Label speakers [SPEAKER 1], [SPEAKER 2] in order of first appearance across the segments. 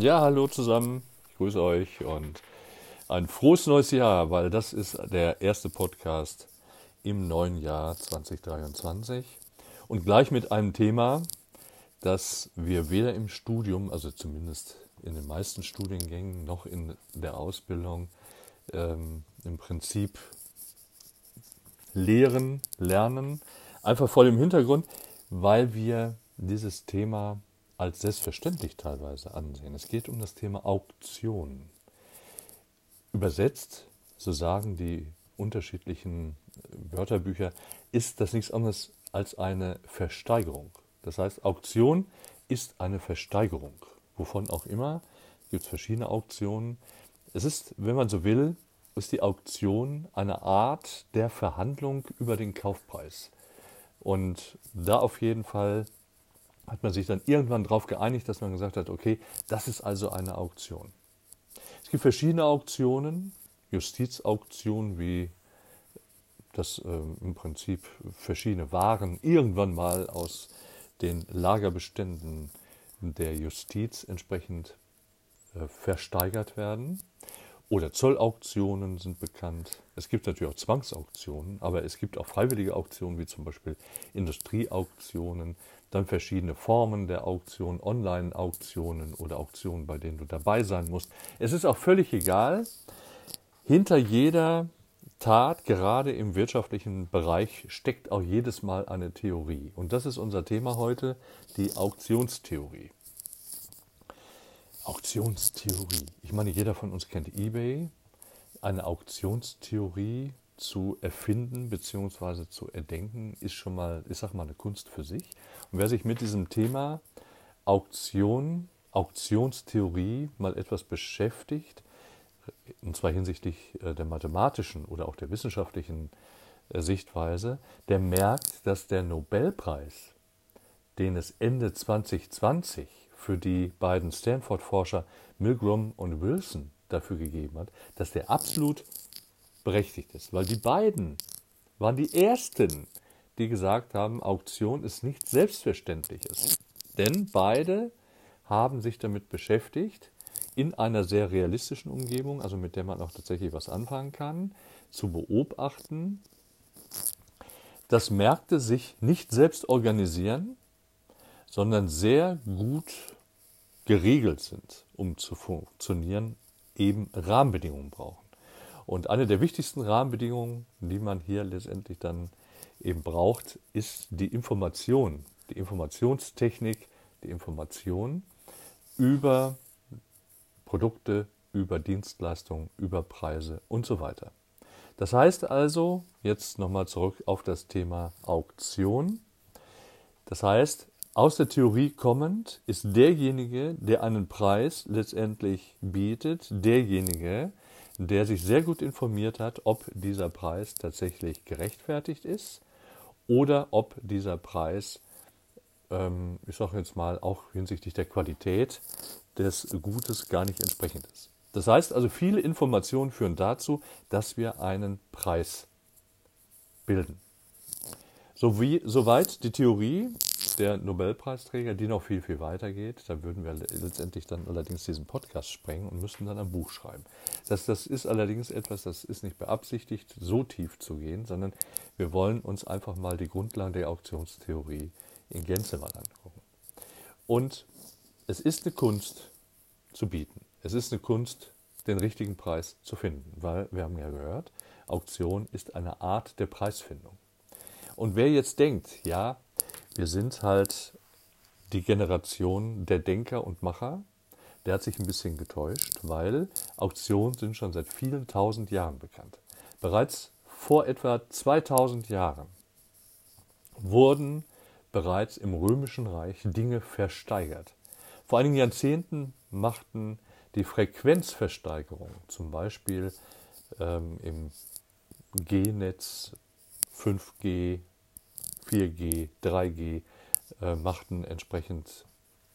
[SPEAKER 1] Ja, hallo zusammen. Ich grüße euch und ein frohes neues Jahr, weil das ist der erste Podcast im neuen Jahr 2023 und gleich mit einem Thema, das wir weder im Studium, also zumindest in den meisten Studiengängen, noch in der Ausbildung ähm, im Prinzip lehren, lernen, einfach vor dem Hintergrund, weil wir dieses Thema als selbstverständlich teilweise ansehen. Es geht um das Thema Auktion. Übersetzt, so sagen die unterschiedlichen Wörterbücher, ist das nichts anderes als eine Versteigerung. Das heißt, Auktion ist eine Versteigerung. Wovon auch immer, es gibt verschiedene Auktionen. Es ist, wenn man so will, ist die Auktion eine Art der Verhandlung über den Kaufpreis. Und da auf jeden Fall hat man sich dann irgendwann darauf geeinigt, dass man gesagt hat, okay, das ist also eine Auktion. Es gibt verschiedene Auktionen, Justizauktionen, wie das äh, im Prinzip verschiedene Waren irgendwann mal aus den Lagerbeständen der Justiz entsprechend äh, versteigert werden. Oder Zollauktionen sind bekannt. Es gibt natürlich auch Zwangsauktionen, aber es gibt auch freiwillige Auktionen, wie zum Beispiel Industrieauktionen, dann verschiedene Formen der Auktion, Online-Auktionen oder Auktionen, bei denen du dabei sein musst. Es ist auch völlig egal. Hinter jeder Tat, gerade im wirtschaftlichen Bereich, steckt auch jedes Mal eine Theorie. Und das ist unser Thema heute, die Auktionstheorie. Auktionstheorie. Ich meine, jeder von uns kennt eBay. Eine Auktionstheorie zu erfinden bzw. zu erdenken, ist schon mal, ich sag mal, eine Kunst für sich. Und wer sich mit diesem Thema Auktion, Auktionstheorie mal etwas beschäftigt, und zwar hinsichtlich äh, der mathematischen oder auch der wissenschaftlichen äh, Sichtweise, der merkt, dass der Nobelpreis, den es Ende 2020 für die beiden Stanford-Forscher Milgram und Wilson dafür gegeben hat, dass der absolut berechtigt ist. Weil die beiden waren die Ersten, die gesagt haben, Auktion ist nichts Selbstverständliches. Denn beide haben sich damit beschäftigt, in einer sehr realistischen Umgebung, also mit der man auch tatsächlich was anfangen kann, zu beobachten, dass Märkte sich nicht selbst organisieren, sondern sehr gut geregelt sind, um zu funktionieren, eben Rahmenbedingungen brauchen. Und eine der wichtigsten Rahmenbedingungen, die man hier letztendlich dann eben braucht, ist die Information, die Informationstechnik, die Information über Produkte, über Dienstleistungen, über Preise und so weiter. Das heißt also, jetzt nochmal zurück auf das Thema Auktion. Das heißt, aus der Theorie kommend ist derjenige, der einen Preis letztendlich bietet, derjenige, der sich sehr gut informiert hat, ob dieser Preis tatsächlich gerechtfertigt ist oder ob dieser Preis, ähm, ich sage jetzt mal, auch hinsichtlich der Qualität des Gutes gar nicht entsprechend ist. Das heißt also, viele Informationen führen dazu, dass wir einen Preis bilden. So wie, soweit die Theorie der Nobelpreisträger, die noch viel, viel weiter geht. Da würden wir letztendlich dann allerdings diesen Podcast sprengen und müssten dann ein Buch schreiben. Das, das ist allerdings etwas, das ist nicht beabsichtigt, so tief zu gehen, sondern wir wollen uns einfach mal die Grundlagen der Auktionstheorie in Gänze mal angucken. Und es ist eine Kunst zu bieten. Es ist eine Kunst, den richtigen Preis zu finden, weil wir haben ja gehört, Auktion ist eine Art der Preisfindung. Und wer jetzt denkt, ja, wir sind halt die Generation der Denker und Macher, der hat sich ein bisschen getäuscht, weil Auktionen sind schon seit vielen tausend Jahren bekannt. Bereits vor etwa 2000 Jahren wurden bereits im Römischen Reich Dinge versteigert. Vor einigen Jahrzehnten machten die Frequenzversteigerungen, zum Beispiel ähm, im G-Netz 5G, 4G, 3G äh, machten entsprechend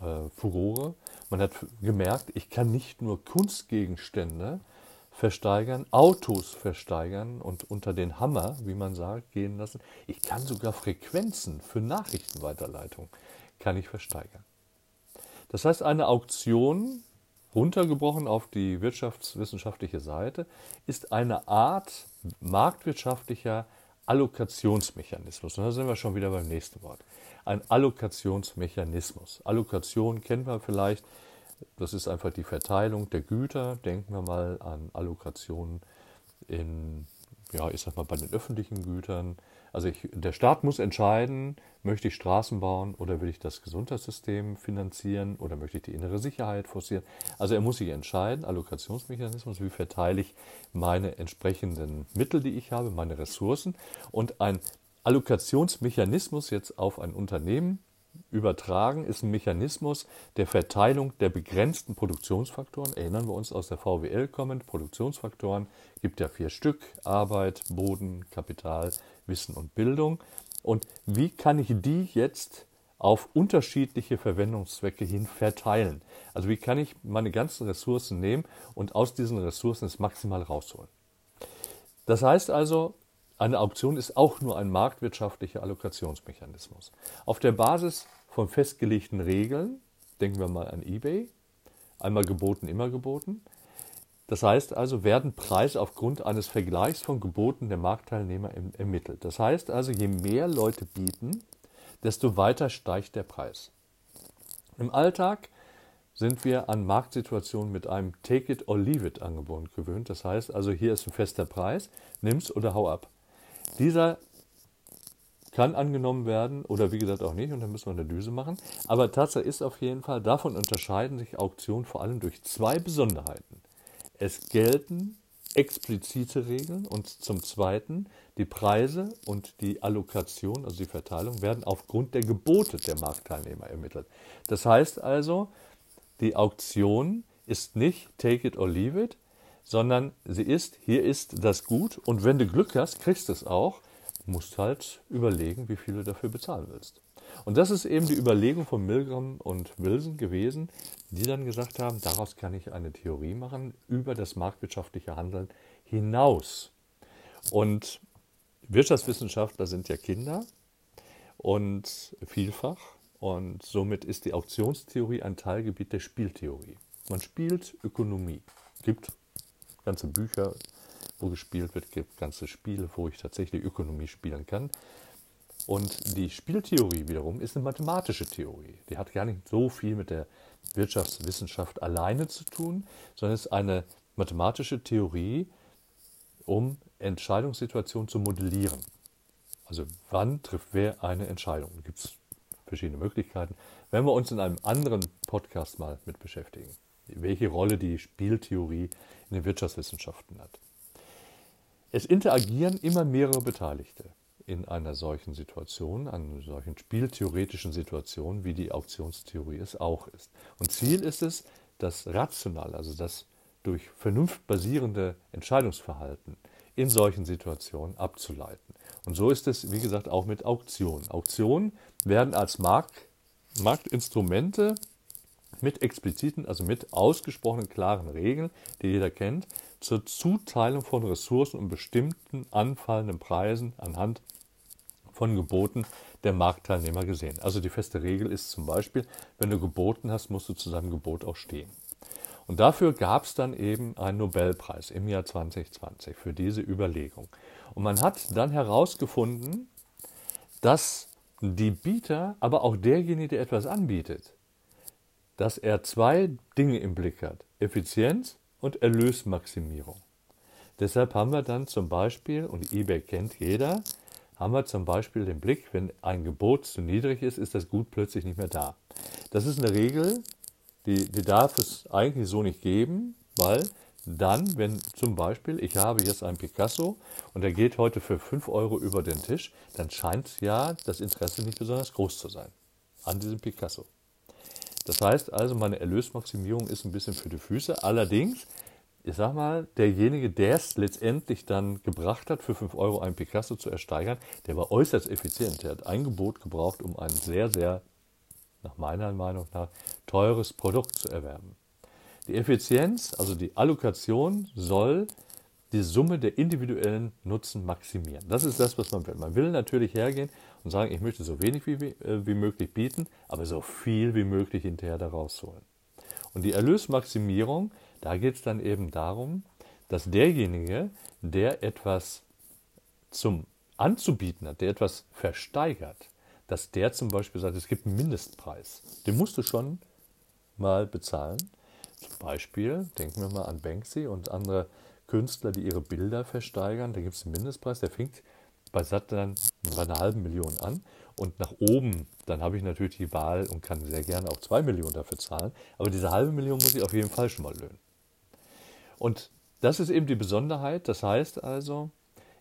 [SPEAKER 1] äh, Furore. Man hat gemerkt, ich kann nicht nur Kunstgegenstände versteigern, Autos versteigern und unter den Hammer, wie man sagt, gehen lassen. Ich kann sogar Frequenzen für Nachrichtenweiterleitung kann ich versteigern. Das heißt, eine Auktion runtergebrochen auf die wirtschaftswissenschaftliche Seite, ist eine Art marktwirtschaftlicher Allokationsmechanismus. Und da sind wir schon wieder beim nächsten Wort. Ein Allokationsmechanismus. Allokation kennen wir vielleicht. Das ist einfach die Verteilung der Güter. Denken wir mal an Allokationen in, ja, ich sag mal, bei den öffentlichen Gütern, also ich, der Staat muss entscheiden, möchte ich Straßen bauen oder will ich das Gesundheitssystem finanzieren oder möchte ich die innere Sicherheit forcieren. Also er muss sich entscheiden, Allokationsmechanismus, wie verteile ich meine entsprechenden Mittel, die ich habe, meine Ressourcen. Und ein Allokationsmechanismus jetzt auf ein Unternehmen übertragen ist ein Mechanismus der Verteilung der begrenzten Produktionsfaktoren. Erinnern wir uns aus der VWL kommend, Produktionsfaktoren gibt ja vier Stück, Arbeit, Boden, Kapital, Wissen und Bildung. Und wie kann ich die jetzt auf unterschiedliche Verwendungszwecke hin verteilen? Also wie kann ich meine ganzen Ressourcen nehmen und aus diesen Ressourcen das maximal rausholen? Das heißt also, eine Auktion ist auch nur ein marktwirtschaftlicher Allokationsmechanismus. Auf der Basis von festgelegten Regeln, denken wir mal an eBay, einmal geboten, immer geboten. Das heißt also, werden Preise aufgrund eines Vergleichs von Geboten der Marktteilnehmer ermittelt. Das heißt also, je mehr Leute bieten, desto weiter steigt der Preis. Im Alltag sind wir an Marktsituationen mit einem Take it or leave it Angebot gewöhnt. Das heißt also, hier ist ein fester Preis, nimm's oder hau ab. Dieser kann angenommen werden oder wie gesagt auch nicht und dann müssen wir eine Düse machen. Aber Tatsache ist auf jeden Fall, davon unterscheiden sich Auktionen vor allem durch zwei Besonderheiten. Es gelten explizite Regeln und zum Zweiten die Preise und die Allokation, also die Verteilung, werden aufgrund der Gebote der Marktteilnehmer ermittelt. Das heißt also, die Auktion ist nicht take it or leave it, sondern sie ist, hier ist das Gut und wenn du Glück hast, kriegst du es auch, musst halt überlegen, wie viel du dafür bezahlen willst. Und das ist eben die Überlegung von Milgram und Wilson gewesen, die dann gesagt haben, daraus kann ich eine Theorie machen über das marktwirtschaftliche Handeln hinaus. Und Wirtschaftswissenschaftler sind ja Kinder und vielfach und somit ist die Auktionstheorie ein Teilgebiet der Spieltheorie. Man spielt Ökonomie. Es gibt ganze Bücher, wo gespielt wird, gibt ganze Spiele, wo ich tatsächlich Ökonomie spielen kann. Und die Spieltheorie wiederum ist eine mathematische Theorie. Die hat gar nicht so viel mit der Wirtschaftswissenschaft alleine zu tun, sondern ist eine mathematische Theorie, um Entscheidungssituationen zu modellieren. Also wann trifft wer eine Entscheidung? Da gibt es verschiedene Möglichkeiten. Wenn wir uns in einem anderen Podcast mal mit beschäftigen, welche Rolle die Spieltheorie in den Wirtschaftswissenschaften hat. Es interagieren immer mehrere Beteiligte in einer solchen Situation, einer solchen spieltheoretischen Situation, wie die Auktionstheorie es auch ist. Und Ziel ist es, das rationale, also das durch Vernunft basierende Entscheidungsverhalten in solchen Situationen abzuleiten. Und so ist es, wie gesagt, auch mit Auktionen. Auktionen werden als Markt, Marktinstrumente mit expliziten, also mit ausgesprochenen klaren Regeln, die jeder kennt, zur Zuteilung von Ressourcen und bestimmten anfallenden Preisen anhand von Geboten der Marktteilnehmer gesehen. Also die feste Regel ist zum Beispiel, wenn du geboten hast, musst du zu seinem Gebot auch stehen. Und dafür gab es dann eben einen Nobelpreis im Jahr 2020 für diese Überlegung. Und man hat dann herausgefunden, dass die Bieter, aber auch derjenige, der etwas anbietet, dass er zwei Dinge im Blick hat. Effizienz und Erlösmaximierung. Deshalb haben wir dann zum Beispiel, und eBay kennt jeder, haben wir zum Beispiel den Blick, wenn ein Gebot zu niedrig ist, ist das Gut plötzlich nicht mehr da. Das ist eine Regel, die, die darf es eigentlich so nicht geben, weil dann, wenn zum Beispiel, ich habe jetzt einen Picasso und der geht heute für 5 Euro über den Tisch, dann scheint ja das Interesse nicht besonders groß zu sein an diesem Picasso. Das heißt also, meine Erlösmaximierung ist ein bisschen für die Füße. Allerdings, ich sag mal, derjenige, der es letztendlich dann gebracht hat, für 5 Euro einen Picasso zu ersteigern, der war äußerst effizient. Der hat ein Gebot gebraucht, um ein sehr, sehr, nach meiner Meinung nach, teures Produkt zu erwerben. Die Effizienz, also die Allokation, soll die Summe der individuellen Nutzen maximieren. Das ist das, was man will. Man will natürlich hergehen und sagen, ich möchte so wenig wie, äh, wie möglich bieten, aber so viel wie möglich hinterher da rausholen. Und die Erlösmaximierung, da geht es dann eben darum, dass derjenige, der etwas zum anzubieten hat, der etwas versteigert, dass der zum Beispiel sagt, es gibt einen Mindestpreis. Den musst du schon mal bezahlen. Zum Beispiel, denken wir mal an Banksy und andere Künstler, die ihre Bilder versteigern. Da gibt es einen Mindestpreis, der fängt bei Satt dann bei einer halben Million an. Und nach oben, dann habe ich natürlich die Wahl und kann sehr gerne auch zwei Millionen dafür zahlen. Aber diese halbe Million muss ich auf jeden Fall schon mal löhnen. Und das ist eben die Besonderheit. Das heißt also,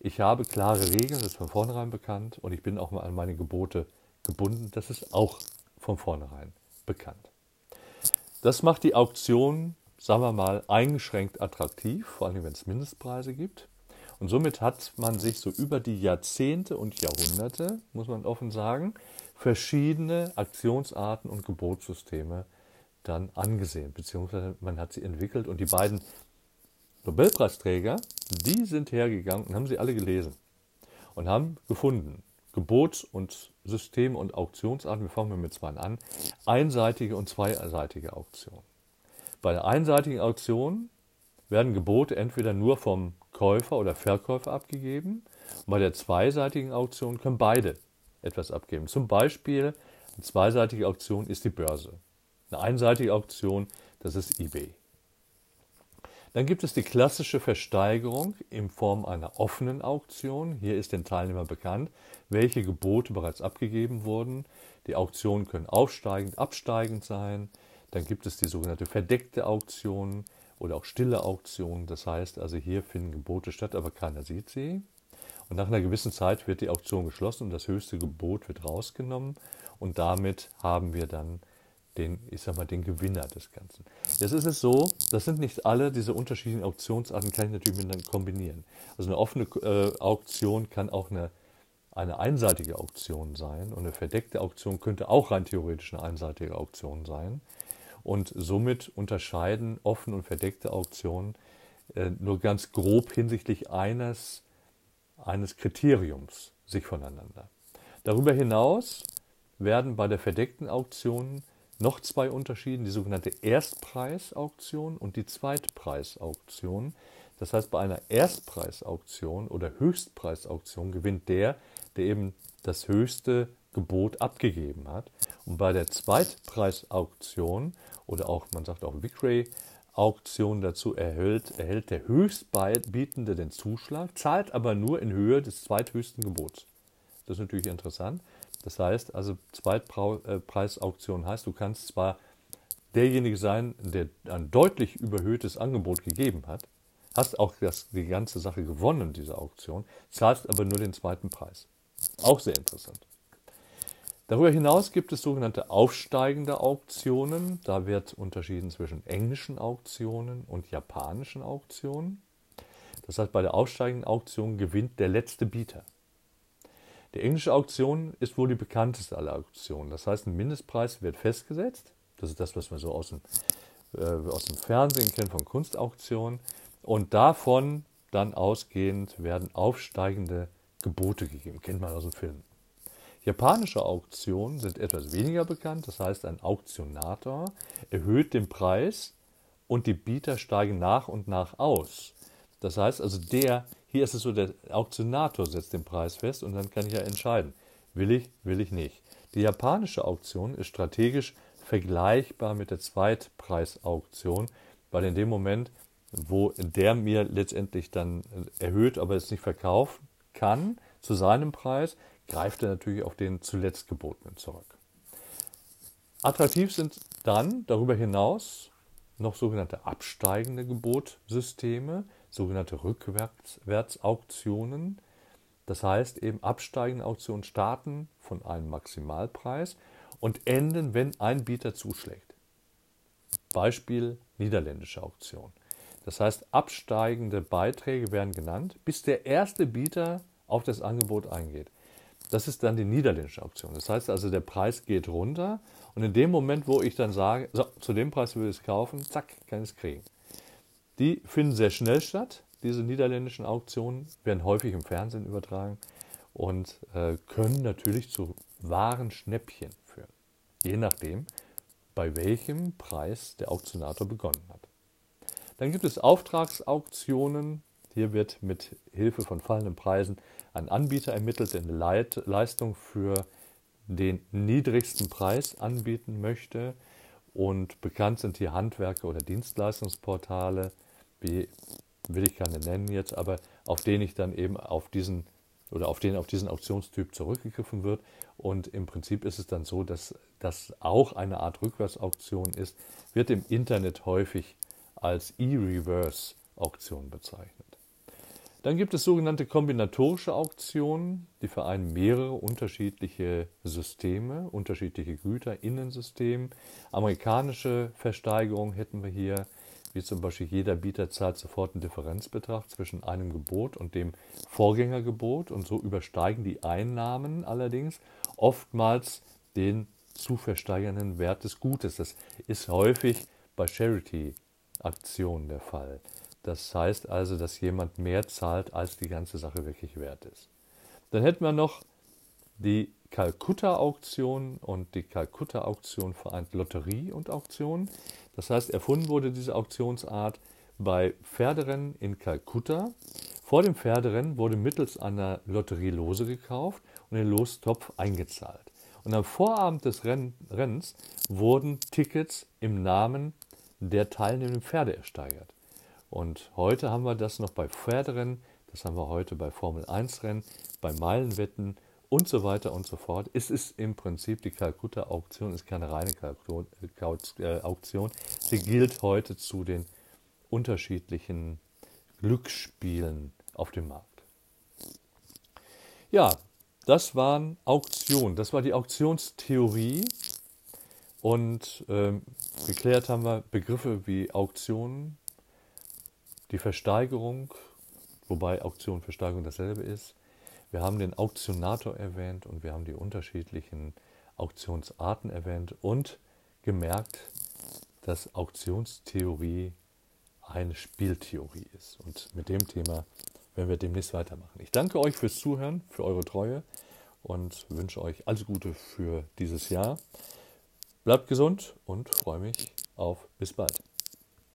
[SPEAKER 1] ich habe klare Regeln, das ist von vornherein bekannt. Und ich bin auch mal an meine Gebote gebunden. Das ist auch von vornherein bekannt. Das macht die Auktion, sagen wir mal, eingeschränkt attraktiv, vor allem wenn es Mindestpreise gibt. Und somit hat man sich so über die Jahrzehnte und Jahrhunderte, muss man offen sagen, verschiedene Aktionsarten und Gebotssysteme dann angesehen, beziehungsweise man hat sie entwickelt und die beiden Nobelpreisträger, die sind hergegangen und haben sie alle gelesen und haben gefunden, Gebots- und System- und Auktionsarten, wir fangen mit zwei an, einseitige und zweiseitige Auktionen. Bei der einseitigen Auktion werden Gebote entweder nur vom Käufer oder Verkäufer abgegeben. Und bei der zweiseitigen Auktion können beide etwas abgeben. Zum Beispiel eine zweiseitige Auktion ist die Börse. Eine einseitige Auktion, das ist eBay. Dann gibt es die klassische Versteigerung in Form einer offenen Auktion. Hier ist den Teilnehmern bekannt, welche Gebote bereits abgegeben wurden. Die Auktionen können aufsteigend, absteigend sein. Dann gibt es die sogenannte verdeckte Auktion oder auch stille Auktionen. Das heißt also, hier finden Gebote statt, aber keiner sieht sie. Und nach einer gewissen Zeit wird die Auktion geschlossen und das höchste Gebot wird rausgenommen. Und damit haben wir dann den, ich sag mal, den Gewinner des Ganzen. Jetzt ist es so, das sind nicht alle diese unterschiedlichen Auktionsarten, kann ich natürlich miteinander kombinieren. Also eine offene äh, Auktion kann auch eine, eine einseitige Auktion sein und eine verdeckte Auktion könnte auch rein theoretisch eine einseitige Auktion sein. Und somit unterscheiden offene und verdeckte Auktionen äh, nur ganz grob hinsichtlich eines, eines Kriteriums sich voneinander. Darüber hinaus werden bei der verdeckten Auktion noch zwei unterschieden, die sogenannte Erstpreisauktion und die Zweitpreisauktion. Das heißt, bei einer Erstpreisauktion oder Höchstpreisauktion gewinnt der, der eben das höchste Gebot abgegeben hat. Und bei der Zweitpreisauktion oder auch, man sagt auch Victory-Auktion dazu erhält, erhält der Höchstbietende den Zuschlag, zahlt aber nur in Höhe des zweithöchsten Gebots. Das ist natürlich interessant. Das heißt, also Zweitpreisauktion heißt, du kannst zwar derjenige sein, der ein deutlich überhöhtes Angebot gegeben hat, hast auch das, die ganze Sache gewonnen, diese Auktion, zahlst aber nur den zweiten Preis. Auch sehr interessant. Darüber hinaus gibt es sogenannte aufsteigende Auktionen. Da wird unterschieden zwischen englischen Auktionen und japanischen Auktionen. Das heißt, bei der aufsteigenden Auktion gewinnt der letzte Bieter. Die englische Auktion ist wohl die bekannteste aller Auktionen. Das heißt, ein Mindestpreis wird festgesetzt. Das ist das, was man so aus dem, äh, aus dem Fernsehen kennt, von Kunstauktionen. Und davon dann ausgehend werden aufsteigende Gebote gegeben. Kennt man aus dem Film. Japanische Auktionen sind etwas weniger bekannt, das heißt ein Auktionator erhöht den Preis und die Bieter steigen nach und nach aus. Das heißt also, der, hier ist es so, der Auktionator setzt den Preis fest und dann kann ich ja entscheiden, will ich, will ich nicht. Die japanische Auktion ist strategisch vergleichbar mit der Zweitpreisauktion, weil in dem Moment, wo der mir letztendlich dann erhöht, aber es nicht verkaufen kann zu seinem Preis, greift er natürlich auf den zuletzt gebotenen zurück. Attraktiv sind dann darüber hinaus noch sogenannte absteigende Gebotsysteme, sogenannte Rückwärtsauktionen. Das heißt eben absteigende Auktionen starten von einem Maximalpreis und enden, wenn ein Bieter zuschlägt. Beispiel niederländische Auktion. Das heißt, absteigende Beiträge werden genannt, bis der erste Bieter auf das Angebot eingeht. Das ist dann die niederländische Auktion. Das heißt also, der Preis geht runter und in dem Moment, wo ich dann sage, so, zu dem Preis will ich es kaufen, zack, kann ich es kriegen. Die finden sehr schnell statt. Diese niederländischen Auktionen werden häufig im Fernsehen übertragen und äh, können natürlich zu wahren Schnäppchen führen. Je nachdem, bei welchem Preis der Auktionator begonnen hat. Dann gibt es Auftragsauktionen. Hier wird mit Hilfe von fallenden Preisen ein Anbieter ermittelt, der eine Leistung für den niedrigsten Preis anbieten möchte. Und bekannt sind hier Handwerker oder Dienstleistungsportale, wie will ich keine nennen jetzt, aber auf denen ich dann eben auf diesen oder auf den auf diesen Auktionstyp zurückgegriffen wird. Und im Prinzip ist es dann so, dass das auch eine Art Rückwärtsauktion ist, wird im Internet häufig als E-Reverse-Auktion bezeichnet. Dann gibt es sogenannte kombinatorische Auktionen, die vereinen mehrere unterschiedliche Systeme, unterschiedliche Güter in ein System. Amerikanische Versteigerung hätten wir hier, wie zum Beispiel jeder Bieter zahlt sofort einen Differenzbetrag zwischen einem Gebot und dem Vorgängergebot und so übersteigen die Einnahmen allerdings oftmals den zu versteigernden Wert des Gutes. Das ist häufig bei Charity-Aktionen der Fall. Das heißt also, dass jemand mehr zahlt, als die ganze Sache wirklich wert ist. Dann hätten wir noch die Kalkutta-Auktion und die Kalkutta-Auktion vereint Lotterie und Auktion. Das heißt, erfunden wurde diese Auktionsart bei Pferderennen in Kalkutta. Vor dem Pferderennen wurde mittels einer Lotterie Lose gekauft und in den Lostopf eingezahlt. Und am Vorabend des Rennens wurden Tickets im Namen der teilnehmenden Pferde ersteigert. Und heute haben wir das noch bei Pferderennen, das haben wir heute bei Formel 1 Rennen, bei Meilenwetten und so weiter und so fort. Es ist im Prinzip die Kalkutta-Auktion, ist keine reine äh, Auktion. Sie gilt heute zu den unterschiedlichen Glücksspielen auf dem Markt. Ja, das waren Auktionen, das war die Auktionstheorie. Und ähm, geklärt haben wir Begriffe wie Auktionen, die Versteigerung, wobei Auktion und Versteigerung dasselbe ist. Wir haben den Auktionator erwähnt und wir haben die unterschiedlichen Auktionsarten erwähnt und gemerkt, dass Auktionstheorie eine Spieltheorie ist. Und mit dem Thema werden wir demnächst weitermachen. Ich danke euch fürs Zuhören, für eure Treue und wünsche euch alles Gute für dieses Jahr. Bleibt gesund und freue mich auf bis bald.